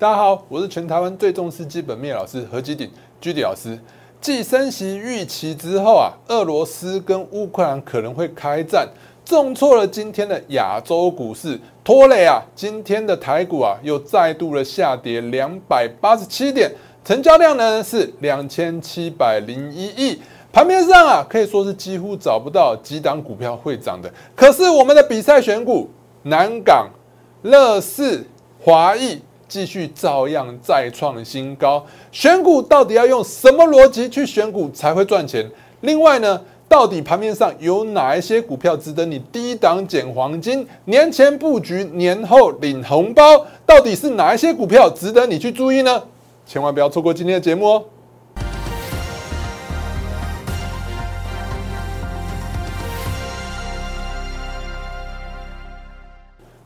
大家好，我是全台湾最重视基本面老师何基鼎居迪老师。继升息预期之后啊，俄罗斯跟乌克兰可能会开战，重挫了今天的亚洲股市，拖累啊，今天的台股啊又再度的下跌两百八十七点，成交量呢是两千七百零一亿。盘面上啊，可以说是几乎找不到几档股票会涨的。可是我们的比赛选股，南港、乐视、华谊。继续照样再创新高，选股到底要用什么逻辑去选股才会赚钱？另外呢，到底盘面上有哪一些股票值得你低档捡黄金，年前布局，年后领红包？到底是哪一些股票值得你去注意呢？千万不要错过今天的节目哦！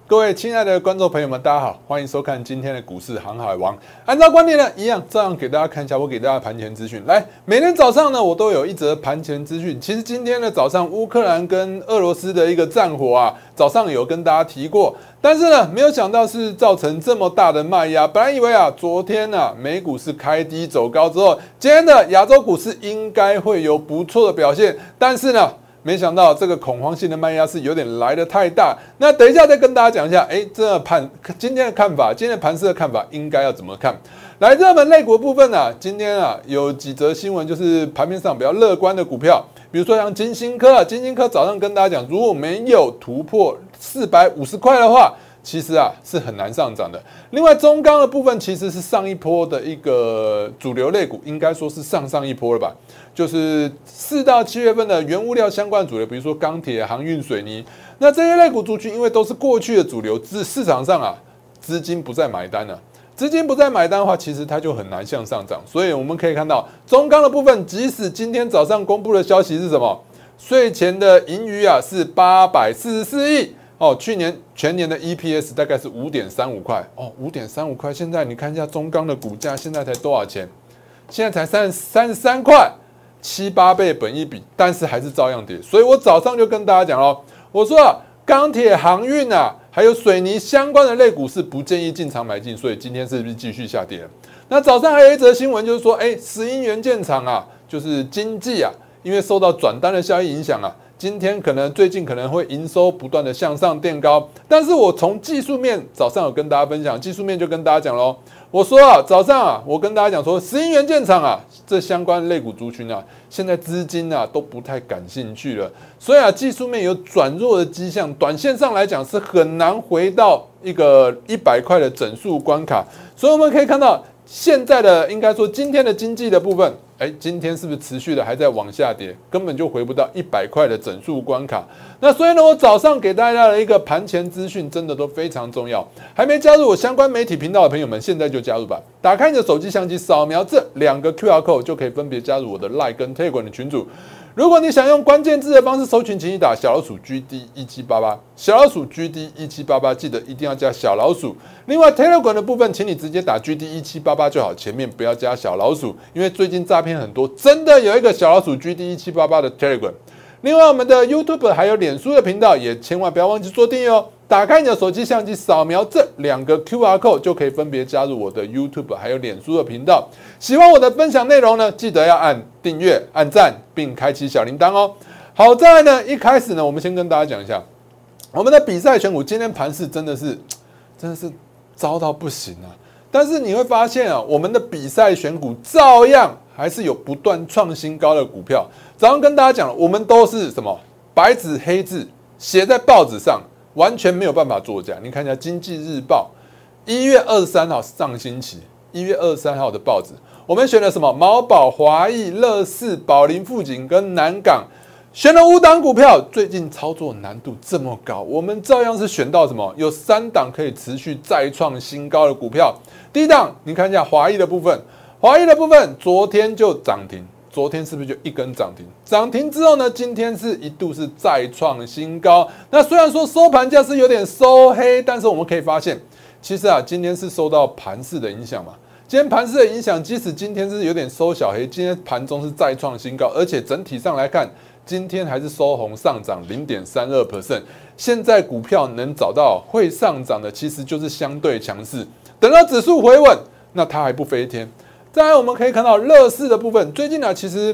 各位亲爱的观众朋友们，大家好，欢迎收看今天的股市航海王。按照惯例呢，一样照样给大家看一下我给大家盘前资讯。来，每天早上呢，我都有一则盘前资讯。其实今天的早上，乌克兰跟俄罗斯的一个战火啊，早上有跟大家提过，但是呢，没有想到是造成这么大的卖压。本来以为啊，昨天呢，美股是开低走高之后，今天的亚洲股市应该会有不错的表现，但是呢。没想到这个恐慌性的卖压是有点来的太大。那等一下再跟大家讲一下，哎，这盘今天的看法，今天盘市的看法应该要怎么看？来，热门类股部分呢，今天啊有几则新闻，就是盘面上比较乐观的股票，比如说像金星科啊，金星科早上跟大家讲，如果没有突破四百五十块的话。其实啊是很难上涨的。另外，中钢的部分其实是上一波的一个主流类股，应该说是上上一波了吧？就是四到七月份的原物料相关主流，比如说钢铁、航运、水泥，那这些类股族群，因为都是过去的主流，市市场上啊资金不再买单了，资金不再买单的话，其实它就很难向上涨。所以我们可以看到，中钢的部分，即使今天早上公布的消息是什么？税前的盈余啊是八百四十四亿。哦，去年全年的 EPS 大概是五点三五块哦，五点三五块。现在你看一下中钢的股价，现在才多少钱？现在才三三十三块，七八倍本一比，但是还是照样跌。所以我早上就跟大家讲喽，我说啊，钢铁、航运啊，还有水泥相关的类股是不建议进场买进。所以今天是不是继续下跌？那早上还有一则新闻，就是说，哎，石英元件厂啊，就是经济啊，因为受到转单的效益影响啊。今天可能最近可能会营收不断的向上垫高，但是我从技术面早上有跟大家分享，技术面就跟大家讲喽。我说啊，早上啊，我跟大家讲说，石英元件厂啊，这相关类股族群啊，现在资金啊都不太感兴趣了，所以啊，技术面有转弱的迹象，短线上来讲是很难回到一个一百块的整数关卡，所以我们可以看到。现在的应该说今天的经济的部分，哎，今天是不是持续的还在往下跌，根本就回不到一百块的整数关卡。那所以呢，我早上给大家的一个盘前资讯，真的都非常重要。还没加入我相关媒体频道的朋友们，现在就加入吧。打开你的手机相机，扫描这两个 QR code，就可以分别加入我的 Like 跟 take 的群组。如果你想用关键字的方式搜寻，请你打小老鼠 GD 一七八八，小老鼠 GD 一七八八，记得一定要加小老鼠。另外，Telegram 的部分，请你直接打 GD 一七八八就好，前面不要加小老鼠，因为最近诈骗很多，真的有一个小老鼠 GD 一七八八的 Telegram。另外，我们的 YouTube 还有脸书的频道，也千万不要忘记做订阅哦。打开你的手机相机，扫描这两个 QR code，就可以分别加入我的 YouTube 还有脸书的频道。喜欢我的分享内容呢，记得要按订阅、按赞，并开启小铃铛哦。好在呢，一开始呢，我们先跟大家讲一下我们的比赛选股。今天盘势真的是真的是糟到不行啊！但是你会发现啊，我们的比赛选股照样还是有不断创新高的股票。早上跟大家讲了，我们都是什么白纸黑字写在报纸上。完全没有办法作假。你看一下《经济日报》一月二十三号上星期一月二十三号的报纸，我们选了什么？毛宝、华谊、乐视、宝林、富锦跟南港，选了五档股票。最近操作难度这么高，我们照样是选到什么？有三档可以持续再创新高的股票。第一档，你看一下华谊的部分，华谊的部分昨天就涨停。昨天是不是就一根涨停？涨停之后呢？今天是一度是再创新高。那虽然说收盘价是有点收黑，但是我们可以发现，其实啊，今天是受到盘势的影响嘛。今天盘势的影响，即使今天是有点收小黑，今天盘中是再创新高，而且整体上来看，今天还是收红上涨零点三二 percent。现在股票能找到会上涨的，其实就是相对强势。等到指数回稳，那它还不飞天。再来，我们可以看到乐视的部分，最近呢，其实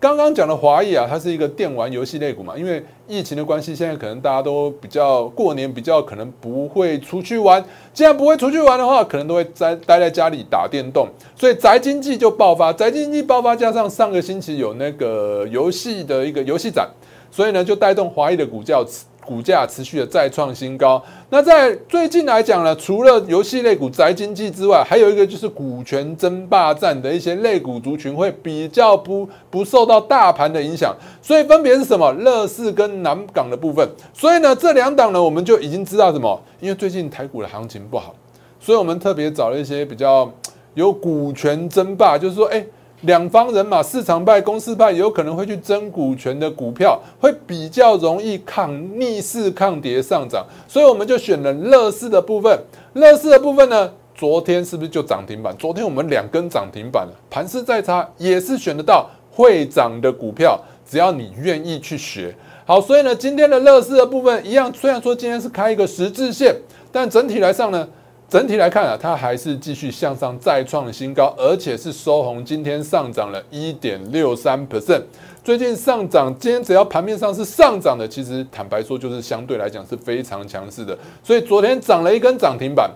刚刚讲的华谊啊，它是一个电玩游戏类股嘛，因为疫情的关系，现在可能大家都比较过年比较可能不会出去玩，既然不会出去玩的话，可能都会在待在家里打电动，所以宅经济就爆发，宅经济爆发加上上个星期有那个游戏的一个游戏展，所以呢，就带动华谊的股价。股价持续的再创新高。那在最近来讲呢，除了游戏类股宅经济之外，还有一个就是股权争霸战的一些类股族群会比较不不受到大盘的影响。所以分别是什么？乐视跟南港的部分。所以呢，这两档呢，我们就已经知道什么？因为最近台股的行情不好，所以我们特别找了一些比较有股权争霸，就是说，哎。两方人马，市场派、公司派有可能会去争股权的股票，会比较容易抗逆势抗跌上涨，所以我们就选了乐视的部分。乐视的部分呢，昨天是不是就涨停板？昨天我们两根涨停板了，盘势再差也是选得到会涨的股票，只要你愿意去学。好，所以呢，今天的乐视的部分一样，虽然说今天是开一个十字线，但整体来上呢。整体来看啊，它还是继续向上再创新高，而且是收红，今天上涨了一点六三 percent。最近上涨，今天只要盘面上是上涨的，其实坦白说就是相对来讲是非常强势的。所以昨天涨了一根涨停板。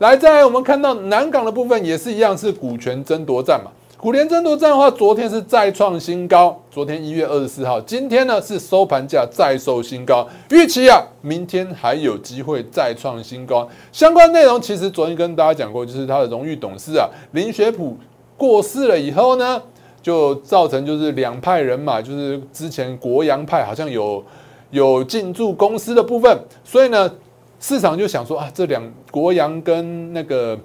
来，再来我们看到南港的部分也是一样，是股权争夺战嘛。股联争夺战的话，昨天是再创新高。昨天一月二十四号，今天呢是收盘价再收新高。预期啊，明天还有机会再创新高。相关内容其实昨天跟大家讲过，就是他的荣誉董事啊林学普过世了以后呢，就造成就是两派人马，就是之前国阳派好像有有进驻公司的部分，所以呢市场就想说啊，这两国阳跟那个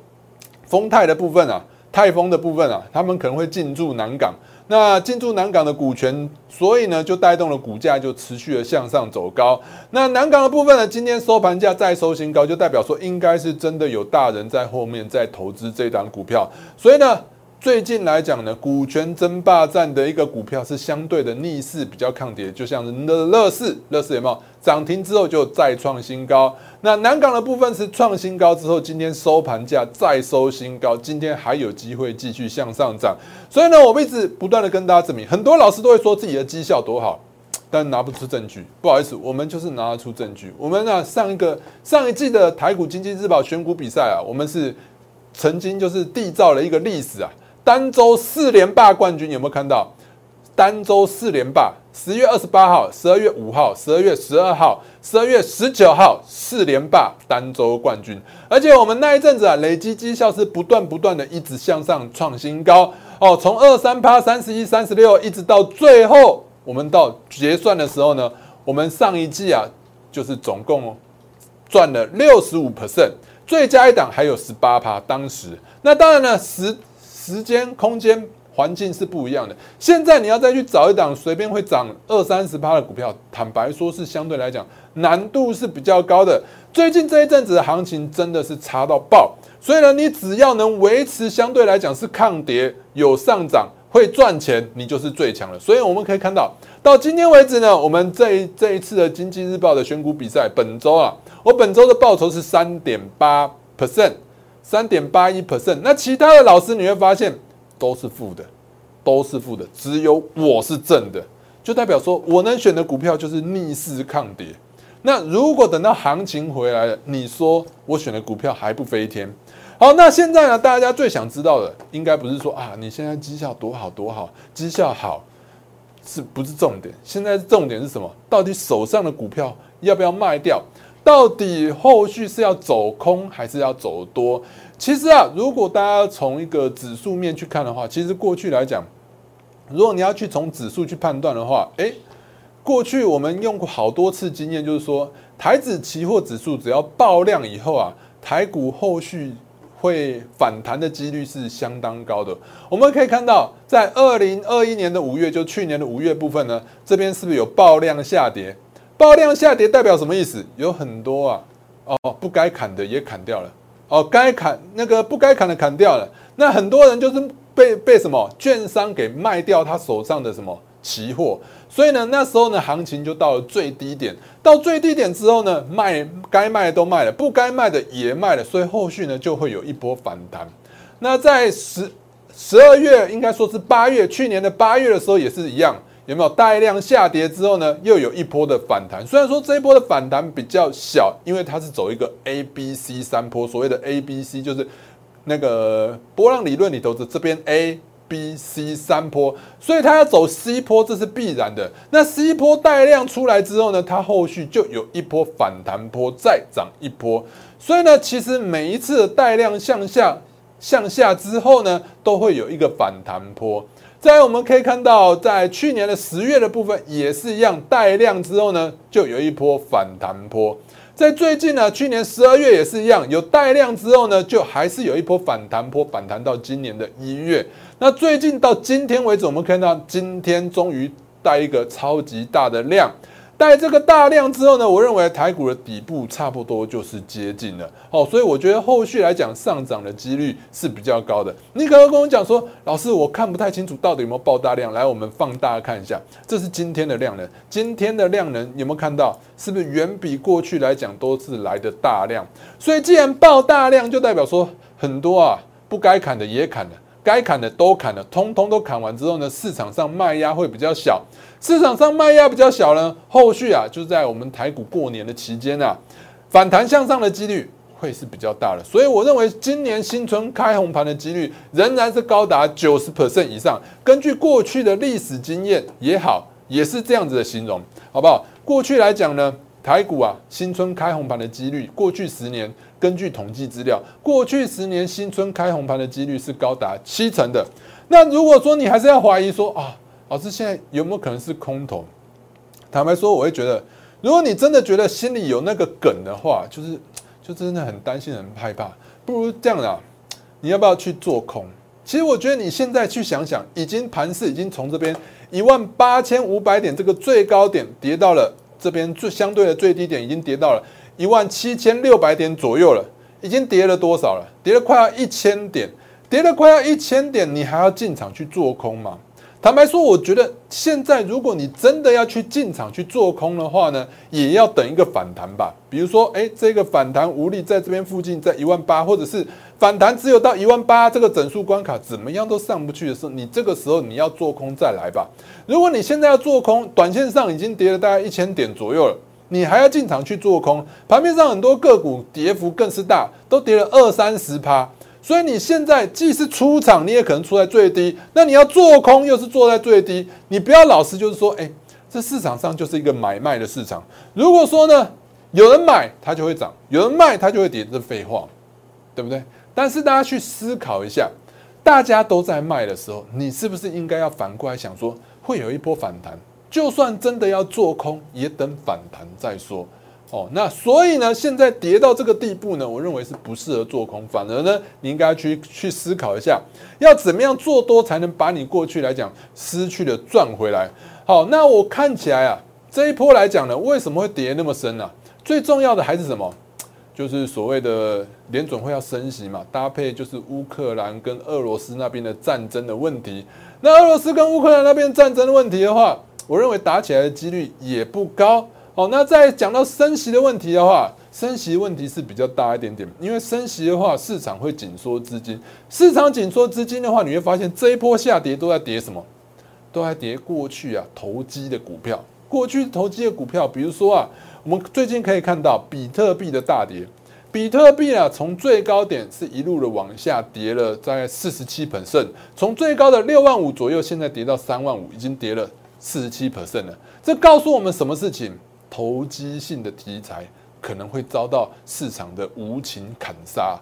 丰泰的部分啊。泰丰的部分啊，他们可能会进驻南港，那进驻南港的股权，所以呢就带动了股价就持续的向上走高。那南港的部分呢，今天收盘价再收新高，就代表说应该是真的有大人在后面在投资这档股票，所以呢。最近来讲呢，股权争霸战的一个股票是相对的逆势比较抗跌，就像乐乐视，乐视有没有涨停之后就再创新高？那南港的部分是创新高之后，今天收盘价再收新高，今天还有机会继续向上涨。所以呢，我们一直不断的跟大家证明，很多老师都会说自己的绩效多好，但拿不出证据。不好意思，我们就是拿得出证据。我们呢，上一个上一季的台股经济日报选股比赛啊，我们是曾经就是缔造了一个历史啊。单周四连霸冠军有没有看到？单周四连霸，十月二十八号、十二月五号、十二月十二号、十二月十九号四连霸单周冠军，而且我们那一阵子啊，累积绩效是不断不断的一直向上创新高哦，从二三八、三十一、三十六，一直到最后我们到结算的时候呢，我们上一季啊就是总共赚了六十五 percent，最佳一档还有十八趴，当时那当然呢十。时间、空间、环境是不一样的。现在你要再去找一档随便会涨二三十趴的股票，坦白说是相对来讲难度是比较高的。最近这一阵子的行情真的是差到爆，所以呢，你只要能维持相对来讲是抗跌、有上涨、会赚钱，你就是最强了。所以我们可以看到，到今天为止呢，我们这一这一次的经济日报的选股比赛，本周啊，我本周的报酬是三点八 percent。三点八一 percent，那其他的老师你会发现都是负的，都是负的，只有我是正的，就代表说我能选的股票就是逆势抗跌。那如果等到行情回来了，你说我选的股票还不飞天？好，那现在呢，大家最想知道的应该不是说啊，你现在绩效多好多好，绩效好是不是重点？现在重点是什么？到底手上的股票要不要卖掉？到底后续是要走空还是要走多？其实啊，如果大家从一个指数面去看的话，其实过去来讲，如果你要去从指数去判断的话，诶，过去我们用过好多次经验，就是说台指期货指数只要爆量以后啊，台股后续会反弹的几率是相当高的。我们可以看到，在二零二一年的五月，就去年的五月部分呢，这边是不是有爆量下跌？爆量下跌代表什么意思？有很多啊，哦，不该砍的也砍掉了，哦，该砍那个不该砍的砍掉了。那很多人就是被被什么券商给卖掉他手上的什么期货，所以呢，那时候呢，行情就到了最低点。到最低点之后呢，卖该卖的都卖了，不该卖的也卖了，所以后续呢就会有一波反弹。那在十十二月，应该说是八月，去年的八月的时候也是一样，有没有大量下跌之后呢，又有一波的反弹。虽然说这一波的反弹比较小，因为它是走一个 A B C 三波，所谓的 A B C 就是那个波浪理论里头的这边 A。B、C 三波，所以它要走 C 波，这是必然的。那 C 波带量出来之后呢，它后续就有一波反弹波，再涨一波。所以呢，其实每一次的带量向下、向下之后呢，都会有一个反弹波。再我们可以看到，在去年的十月的部分也是一样，带量之后呢，就有一波反弹波。在最近呢，去年十二月也是一样，有带量之后呢，就还是有一波反弹波，反弹到今年的一月。那最近到今天为止，我们看到今天终于带一个超级大的量。带这个大量之后呢，我认为台股的底部差不多就是接近了，哦，所以我觉得后续来讲上涨的几率是比较高的。你可能跟我讲说，老师我看不太清楚到底有没有爆大量，来我们放大看一下，这是今天的量能，今天的量能有没有看到？是不是远比过去来讲都是来的大量？所以既然爆大量，就代表说很多啊不该砍的也砍了。该砍的都砍了，通通都砍完之后呢，市场上卖压会比较小。市场上卖压比较小呢，后续啊，就在我们台股过年的期间啊，反弹向上的几率会是比较大的。所以我认为今年新春开红盘的几率仍然是高达九十 percent 以上。根据过去的历史经验也好，也是这样子的形容，好不好？过去来讲呢，台股啊，新春开红盘的几率，过去十年。根据统计资料，过去十年新春开红盘的几率是高达七成的。那如果说你还是要怀疑说啊，老师现在有没有可能是空头？坦白说，我会觉得，如果你真的觉得心里有那个梗的话，就是就真的很担心、很害怕，不如这样啦，你要不要去做空？其实我觉得你现在去想想，已经盘势已经从这边一万八千五百点这个最高点跌到了这边最相对的最低点，已经跌到了。一万七千六百点左右了，已经跌了多少了？跌了快要一千点，跌了快要一千点，你还要进场去做空吗？坦白说，我觉得现在如果你真的要去进场去做空的话呢，也要等一个反弹吧。比如说，哎，这个反弹无力在这边附近，在一万八，或者是反弹只有到一万八这个整数关卡，怎么样都上不去的时候，你这个时候你要做空再来吧。如果你现在要做空，短线上已经跌了大概一千点左右了。你还要进场去做空，盘面上很多个股跌幅更是大，都跌了二三十趴。所以你现在既是出场，你也可能出在最低。那你要做空，又是做在最低。你不要老是就是说，哎，这市场上就是一个买卖的市场。如果说呢，有人买它就会涨，有人卖它就会跌，这废话，对不对？但是大家去思考一下，大家都在卖的时候，你是不是应该要反过来想说，会有一波反弹？就算真的要做空，也等反弹再说。哦，那所以呢，现在跌到这个地步呢，我认为是不适合做空，反而呢，你应该去去思考一下，要怎么样做多才能把你过去来讲失去的赚回来。好，那我看起来啊，这一波来讲呢，为什么会跌那么深呢？最重要的还是什么？就是所谓的联准会要升息嘛，搭配就是乌克兰跟俄罗斯那边的战争的问题。那俄罗斯跟乌克兰那边战争的问题的话，我认为打起来的几率也不高。哦，那在讲到升息的问题的话，升息问题是比较大一点点，因为升息的话，市场会紧缩资金。市场紧缩资金的话，你会发现这一波下跌都在跌什么？都在跌过去啊投机的股票。过去投机的股票，比如说啊，我们最近可以看到比特币的大跌。比特币啊，从最高点是一路的往下跌了大概四十七百分剩从最高的六万五左右，现在跌到三万五，已经跌了。四十七 percent 了，这告诉我们什么事情？投机性的题材可能会遭到市场的无情砍杀。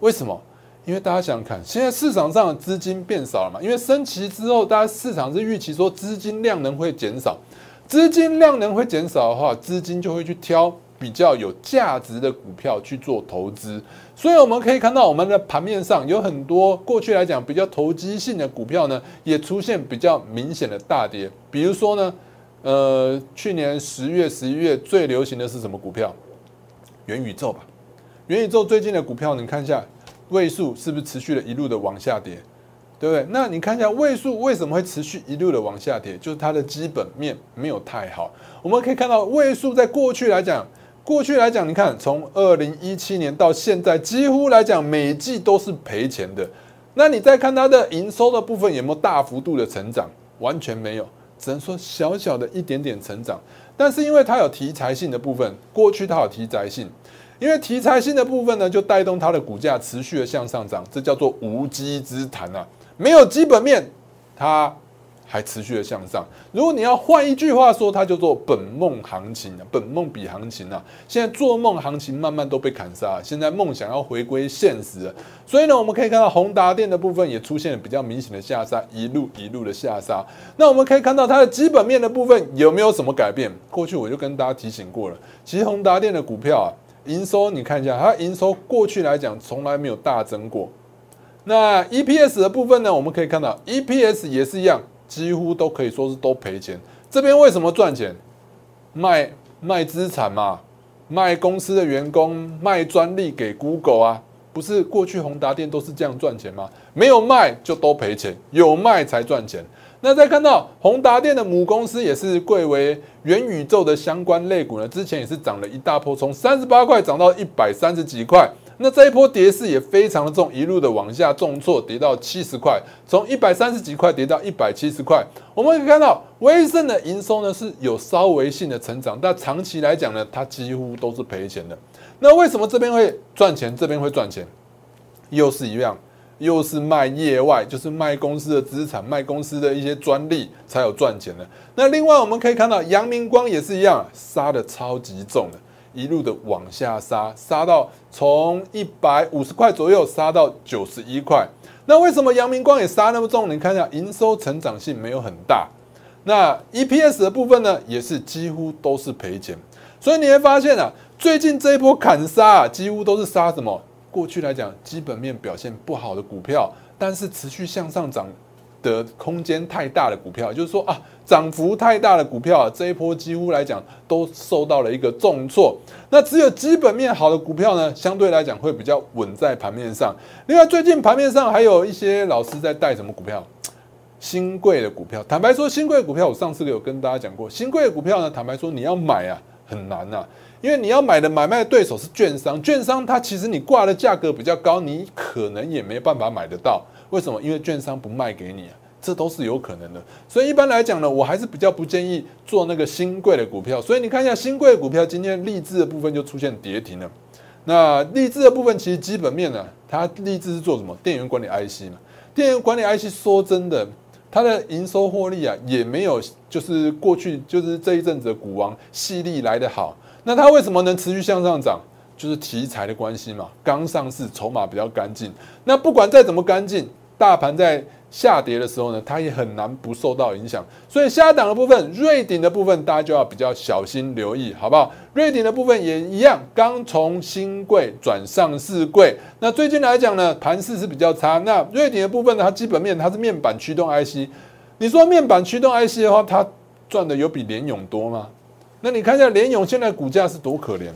为什么？因为大家想想看，现在市场上的资金变少了嘛？因为升旗之后，大家市场是预期说资金量能会减少，资金量能会减少的话，资金就会去挑。比较有价值的股票去做投资，所以我们可以看到我们的盘面上有很多过去来讲比较投机性的股票呢，也出现比较明显的大跌。比如说呢，呃，去年十月、十一月最流行的是什么股票？元宇宙吧。元宇宙最近的股票，你看一下位数是不是持续的一路的往下跌？对不对？那你看一下位数为什么会持续一路的往下跌，就是它的基本面没有太好。我们可以看到位数在过去来讲，过去来讲，你看从二零一七年到现在，几乎来讲每季都是赔钱的。那你再看它的营收的部分有没有大幅度的成长？完全没有，只能说小小的一点点成长。但是因为它有题材性的部分，过去它有题材性。因为题材性的部分呢，就带动它的股价持续的向上涨，这叫做无稽之谈啊！没有基本面，它还持续的向上。如果你要换一句话说，它叫做本梦行情啊，本梦比行情啊。现在做梦行情慢慢都被砍杀，现在梦想要回归现实，所以呢，我们可以看到宏达电的部分也出现了比较明显的下杀，一路一路的下杀。那我们可以看到它的基本面的部分有没有什么改变？过去我就跟大家提醒过了，其实宏达电的股票啊。营收你看一下，它营收过去来讲从来没有大增过。那 EPS 的部分呢，我们可以看到 EPS 也是一样，几乎都可以说是都赔钱。这边为什么赚钱？卖卖资产嘛，卖公司的员工，卖专利给 Google 啊，不是过去宏达电都是这样赚钱吗？没有卖就都赔钱，有卖才赚钱。那再看到宏达电的母公司也是贵为元宇宙的相关类股呢，之前也是涨了一大波，从三十八块涨到一百三十几块。那这一波跌势也非常的重，一路的往下重挫，跌到七十块，从一百三十几块跌到一百七十块。我们可以看到，威盛的营收呢是有稍微性的成长，但长期来讲呢，它几乎都是赔钱的。那为什么这边会赚钱，这边会赚钱？又是一样。又是卖业外，就是卖公司的资产，卖公司的一些专利才有赚钱的。那另外我们可以看到，阳明光也是一样，杀的超级重的，一路的往下杀，杀到从一百五十块左右杀到九十一块。那为什么阳明光也杀那么重？你看一下，营收成长性没有很大。那 EPS 的部分呢，也是几乎都是赔钱。所以你会发现啊，最近这一波砍杀，几乎都是杀什么？过去来讲，基本面表现不好的股票，但是持续向上涨的空间太大的股票，就是说啊，涨幅太大的股票啊，这一波几乎来讲都受到了一个重挫。那只有基本面好的股票呢，相对来讲会比较稳在盘面上。另外，最近盘面上还有一些老师在带什么股票？新贵的股票。坦白说，新贵股票我上次有跟大家讲过，新贵的股票呢，坦白说你要买啊，很难呐。因为你要买的买卖对手是券商，券商它其实你挂的价格比较高，你可能也没办法买得到。为什么？因为券商不卖给你啊，这都是有可能的。所以一般来讲呢，我还是比较不建议做那个新贵的股票。所以你看一下新贵的股票，今天励志的部分就出现跌停了。那励志的部分其实基本面呢，它励志是做什么？电源管理 IC 嘛。电源管理 IC 说真的，它的营收获利啊，也没有就是过去就是这一阵子的股王细粒来的好。那它为什么能持续向上涨？就是题材的关系嘛。刚上市，筹码比较干净。那不管再怎么干净，大盘在下跌的时候呢，它也很难不受到影响。所以下档的部分，瑞鼎的部分，大家就要比较小心留意，好不好？瑞鼎的部分也一样，刚从新贵转上市贵。那最近来讲呢，盘势是比较差。那瑞鼎的部分呢，它基本面它是面板驱动 IC。你说面板驱动 IC 的话，它赚的有比联勇多吗？那你看一下联勇现在股价是多可怜，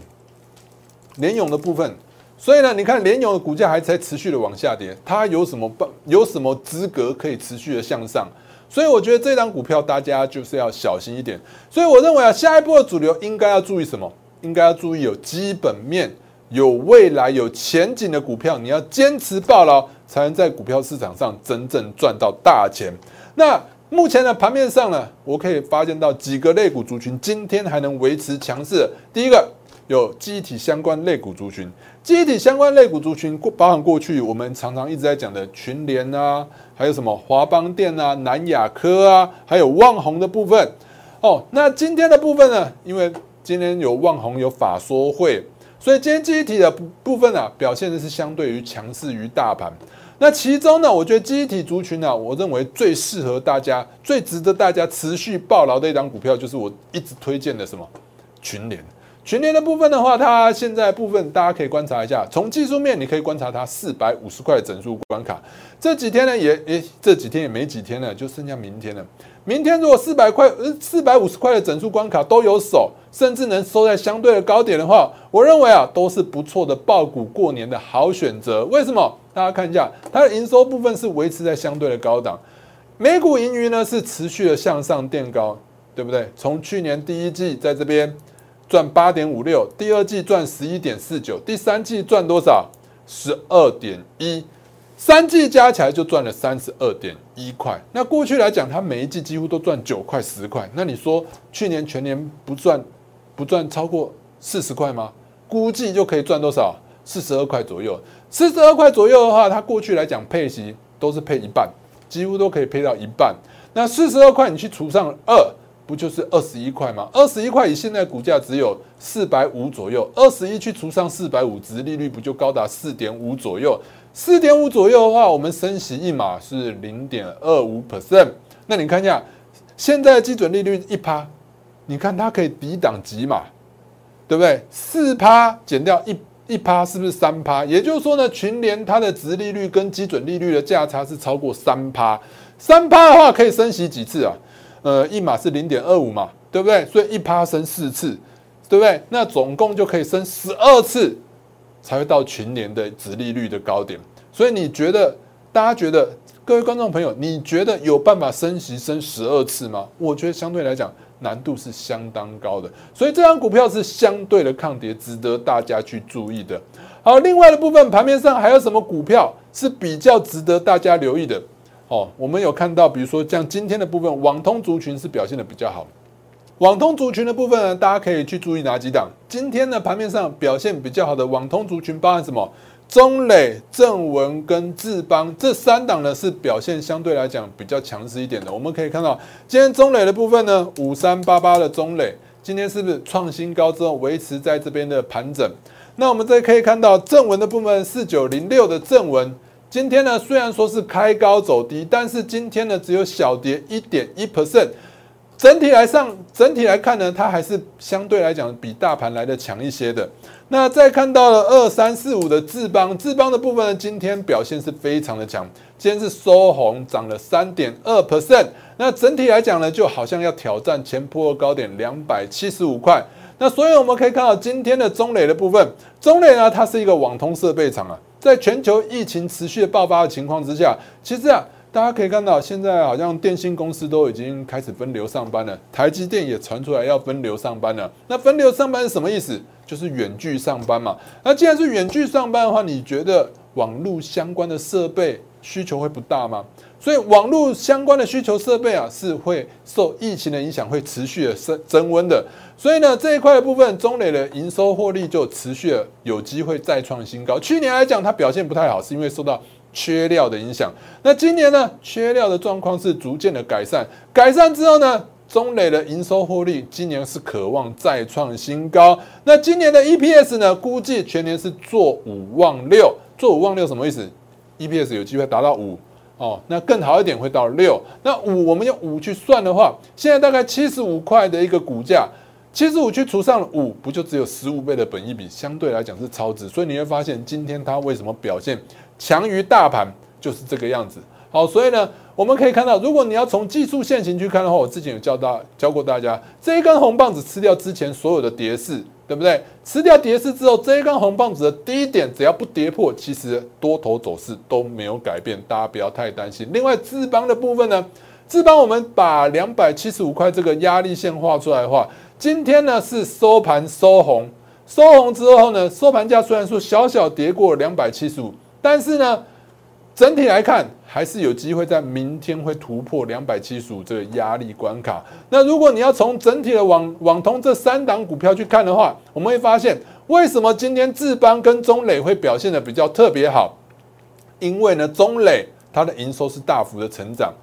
联勇的部分，所以呢，你看联勇的股价还在持续的往下跌，它有什么办有什么资格可以持续的向上？所以我觉得这张股票大家就是要小心一点。所以我认为啊，下一波的主流应该要注意什么？应该要注意有基本面、有未来、有前景的股票，你要坚持抱牢，才能在股票市场上真正赚到大钱。那。目前的盘面上呢，我可以发现到几个类股族群今天还能维持强势。第一个有机体相关类股族群，机体相关类股族群过包含过去我们常常一直在讲的群联啊，还有什么华邦电啊、南亚科啊，还有旺宏的部分。哦，那今天的部分呢，因为今天有旺宏有法说会，所以今天机体的部分啊，表现的是相对于强势于大盘。那其中呢，我觉得基体族群呢，我认为最适合大家、最值得大家持续抱牢的一张股票，就是我一直推荐的什么群联。群联的部分的话，它现在部分大家可以观察一下，从技术面你可以观察它四百五十块整数关卡。这几天呢，也诶，这几天也没几天了，就剩下明天了。明天如果四百块、四百五十块的整数关卡都有守，甚至能收在相对的高点的话，我认为啊，都是不错的爆股过年的好选择。为什么？大家看一下，它的营收部分是维持在相对的高档，每股盈余呢是持续的向上垫高，对不对？从去年第一季在这边赚八点五六，第二季赚十一点四九，第三季赚多少？十二点一。三季加起来就赚了三十二点一块。那过去来讲，它每一季几乎都赚九块、十块。那你说去年全年不赚不赚超过四十块吗？估计就可以赚多少？四十二块左右。四十二块左右的话，它过去来讲配息都是配一半，几乎都可以配到一半。那四十二块你去除上二，不就是二十一块吗？二十一块以现在股价只有四百五左右，二十一去除上四百五，值利率不就高达四点五左右？四点五左右的话，我们升息一码是零点二五 percent。那你看一下，现在的基准利率一趴，你看它可以抵挡几码，对不对？四趴减掉一一趴，是不是三趴？也就是说呢，群联它的值利率跟基准利率的价差是超过三趴。三趴的话可以升息几次啊？呃，一码是零点二五嘛，对不对？所以一趴升四次，对不对？那总共就可以升十二次。才会到群年的殖利率的高点，所以你觉得，大家觉得，各位观众朋友，你觉得有办法升息升十二次吗？我觉得相对来讲难度是相当高的，所以这张股票是相对的抗跌，值得大家去注意的。好，另外的部分盘面上还有什么股票是比较值得大家留意的？哦，我们有看到，比如说像今天的部分，网通族群是表现的比较好。网通族群的部分呢，大家可以去注意哪几档？今天呢盘面上表现比较好的网通族群包含什么？中磊、正文跟智邦这三档呢是表现相对来讲比较强势一点的。我们可以看到，今天中磊的部分呢，五三八八的中磊今天是不是创新高之后维持在这边的盘整？那我们再可以看到正文的部分，四九零六的正文今天呢虽然说是开高走低，但是今天呢只有小跌一点一 percent。整体来上，整体来看呢，它还是相对来讲比大盘来的强一些的。那再看到了二三四五的智邦，智邦的部分呢，今天表现是非常的强，今天是收红，涨了三点二 percent。那整体来讲呢，就好像要挑战前波高点两百七十五块。那所以我们可以看到今天的中磊的部分，中磊呢，它是一个网通设备厂啊，在全球疫情持续爆发的情况之下，其实啊。大家可以看到，现在好像电信公司都已经开始分流上班了，台积电也传出来要分流上班了。那分流上班是什么意思？就是远距上班嘛。那既然是远距上班的话，你觉得网络相关的设备需求会不大吗？所以网络相关的需求设备啊，是会受疫情的影响，会持续的升增温的。所以呢，这一块的部分，中磊的营收获利就持续的有机会再创新高。去年来讲，它表现不太好，是因为受到。缺料的影响，那今年呢？缺料的状况是逐渐的改善，改善之后呢，中磊的营收获利今年是渴望再创新高。那今年的 EPS 呢？估计全年是做五望六，做五望六什么意思？EPS 有机会达到五哦，那更好一点会到六。那五我们用五去算的话，现在大概七十五块的一个股价，七十五去除上五，不就只有十五倍的本益比？相对来讲是超值，所以你会发现今天它为什么表现？强于大盘就是这个样子。好，所以呢，我们可以看到，如果你要从技术线型去看的话，我之前有教大教过大家，这一根红棒子吃掉之前所有的跌势，对不对？吃掉跌势之后，这一根红棒子的低点只要不跌破，其实多头走势都没有改变，大家不要太担心。另外，资邦的部分呢，资邦我们把两百七十五块这个压力线画出来的话，今天呢是收盘收红，收红之后呢，收盘价虽然说小小跌过两百七十五。但是呢，整体来看还是有机会在明天会突破两百七十五这个压力关卡。那如果你要从整体的网网通这三档股票去看的话，我们会发现为什么今天智邦跟中磊会表现的比较特别好？因为呢，中磊它的营收是大幅的成长，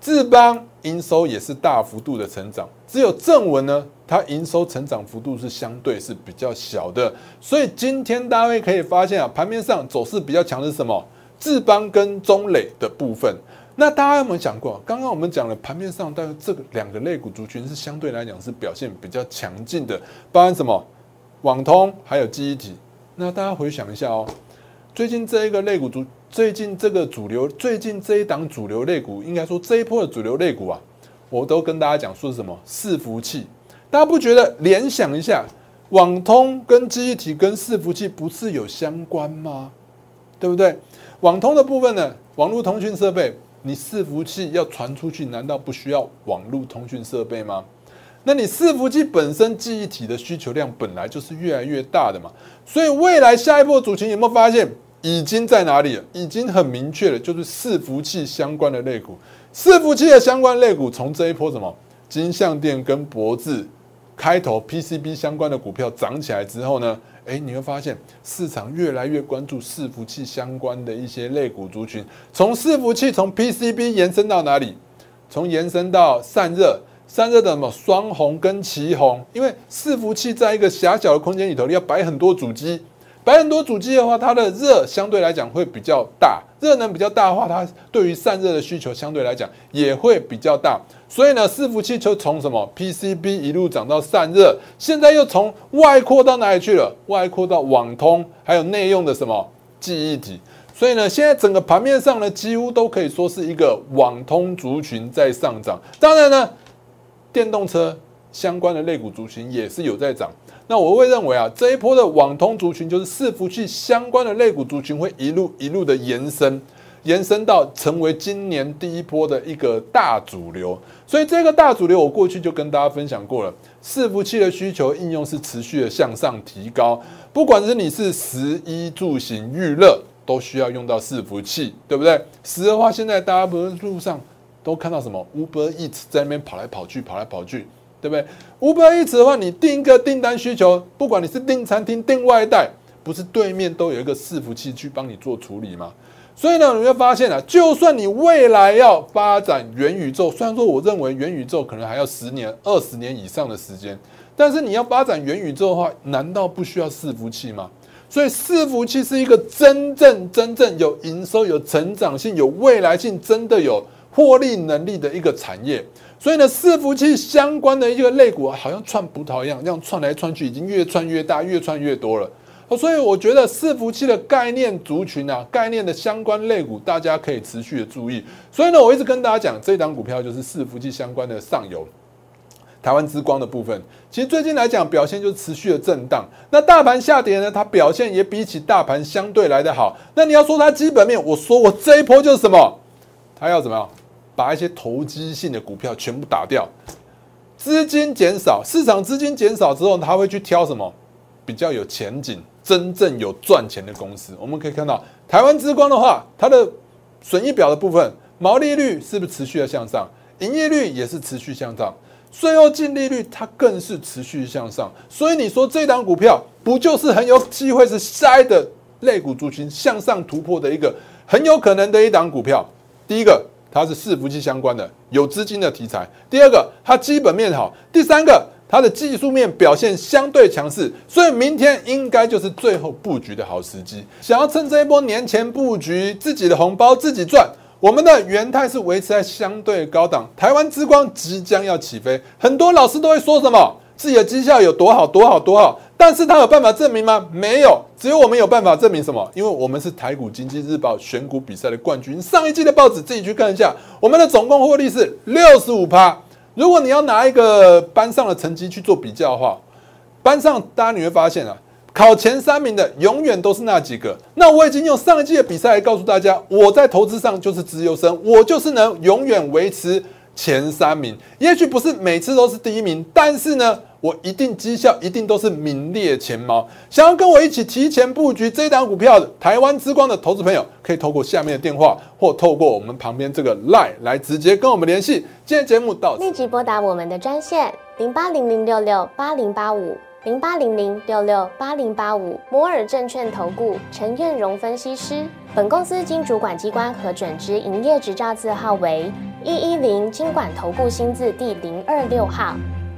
智邦营收也是大幅度的成长，只有正文呢。它营收成长幅度是相对是比较小的，所以今天大家可以发现啊，盘面上走势比较强的是什么？智邦跟中磊的部分。那大家有没有想过？刚刚我们讲了盘面上，大概这个两个类股族群是相对来讲是表现比较强劲的，包含什么？网通还有记忆体。那大家回想一下哦，最近这一个类股族，最近这个主流，最近这一档主流类股，应该说这一波的主流类股啊。我都跟大家讲说是什么伺服器，大家不觉得联想一下，网通跟记忆体跟伺服器不是有相关吗？对不对？网通的部分呢，网络通讯设备，你伺服器要传出去，难道不需要网络通讯设备吗？那你伺服器本身记忆体的需求量本来就是越来越大的嘛，所以未来下一波主情有没有发现已经在哪里了？已经很明确了，就是伺服器相关的类股，伺服器的相关类股从这一波什么金相电跟博智开头 PCB 相关的股票涨起来之后呢？哎，你会发现市场越来越关注伺服器相关的一些类股族群，从伺服器从 PCB 延伸到哪里？从延伸到散热，散热的什么双红跟旗红？因为伺服器在一个狭小的空间里头，你要摆很多主机。白很多主机的话，它的热相对来讲会比较大，热能比较大的话，它对于散热的需求相对来讲也会比较大。所以呢，伺服器就从什么 PCB 一路涨到散热，现在又从外扩到哪里去了？外扩到网通，还有内用的什么记忆体。所以呢，现在整个盘面上呢，几乎都可以说是一个网通族群在上涨。当然呢，电动车相关的类股族群也是有在涨。那我会认为啊，这一波的网通族群就是伺服器相关的类股族群会一路一路的延伸，延伸到成为今年第一波的一个大主流。所以这个大主流，我过去就跟大家分享过了，伺服器的需求应用是持续的向上提高，不管是你是食衣住行娱乐，都需要用到伺服器，对不对？十的话，现在大家不是路上都看到什么 Uber Eats 在那边跑来跑去，跑来跑去。对不对？五百亿的话，你订一个订单需求，不管你是订餐厅、订外带，不是对面都有一个伺服器去帮你做处理吗？所以呢，你会发现啊，就算你未来要发展元宇宙，虽然说我认为元宇宙可能还要十年、二十年以上的时间，但是你要发展元宇宙的话，难道不需要伺服器吗？所以伺服器是一个真正、真正有营收、有成长性、有未来性、真的有获利能力的一个产业。所以呢，伺服器相关的一个类股好像串葡萄一样，这样串来串去，已经越串越大，越串越多了。所以我觉得伺服器的概念族群啊，概念的相关类股，大家可以持续的注意。所以呢，我一直跟大家讲，这档股票就是伺服器相关的上游，台湾之光的部分。其实最近来讲，表现就持续的震荡。那大盘下跌呢，它表现也比起大盘相对来的好。那你要说它基本面，我说我这一波就是什么？它要怎么样？把一些投机性的股票全部打掉，资金减少，市场资金减少之后，他会去挑什么比较有前景、真正有赚钱的公司？我们可以看到，台湾之光的话，它的损益表的部分，毛利率是不是持续的向上？营业率也是持续向上，税后净利率它更是持续向上。所以你说这档股票不就是很有机会是下一的类股族群向上突破的一个很有可能的一档股票？第一个。它是伺服器相关的，有资金的题材。第二个，它基本面好；第三个，它的技术面表现相对强势，所以明天应该就是最后布局的好时机。想要趁这一波年前布局，自己的红包自己赚。我们的元泰是维持在相对高档，台湾之光即将要起飞，很多老师都会说什么？自己的绩效有多好多好多好，但是他有办法证明吗？没有，只有我们有办法证明什么？因为我们是台股经济日报选股比赛的冠军，上一季的报纸自己去看一下，我们的总共获利是六十五趴。如果你要拿一个班上的成绩去做比较的话，班上大家你会发现啊，考前三名的永远都是那几个。那我已经用上一季的比赛来告诉大家，我在投资上就是自由生，我就是能永远维持前三名。也许不是每次都是第一名，但是呢。我一定绩效一定都是名列前茅。想要跟我一起提前布局这档股票的台湾之光的投资朋友，可以透过下面的电话，或透过我们旁边这个 Line 来直接跟我们联系。今天节目到此，立即拨打我们的专线零八零零六六八零八五零八零零六六八零八五摩尔证券投顾陈彦荣分析师。本公司经主管机关核准之营业执照字号为一一零金管投顾新字第零二六号。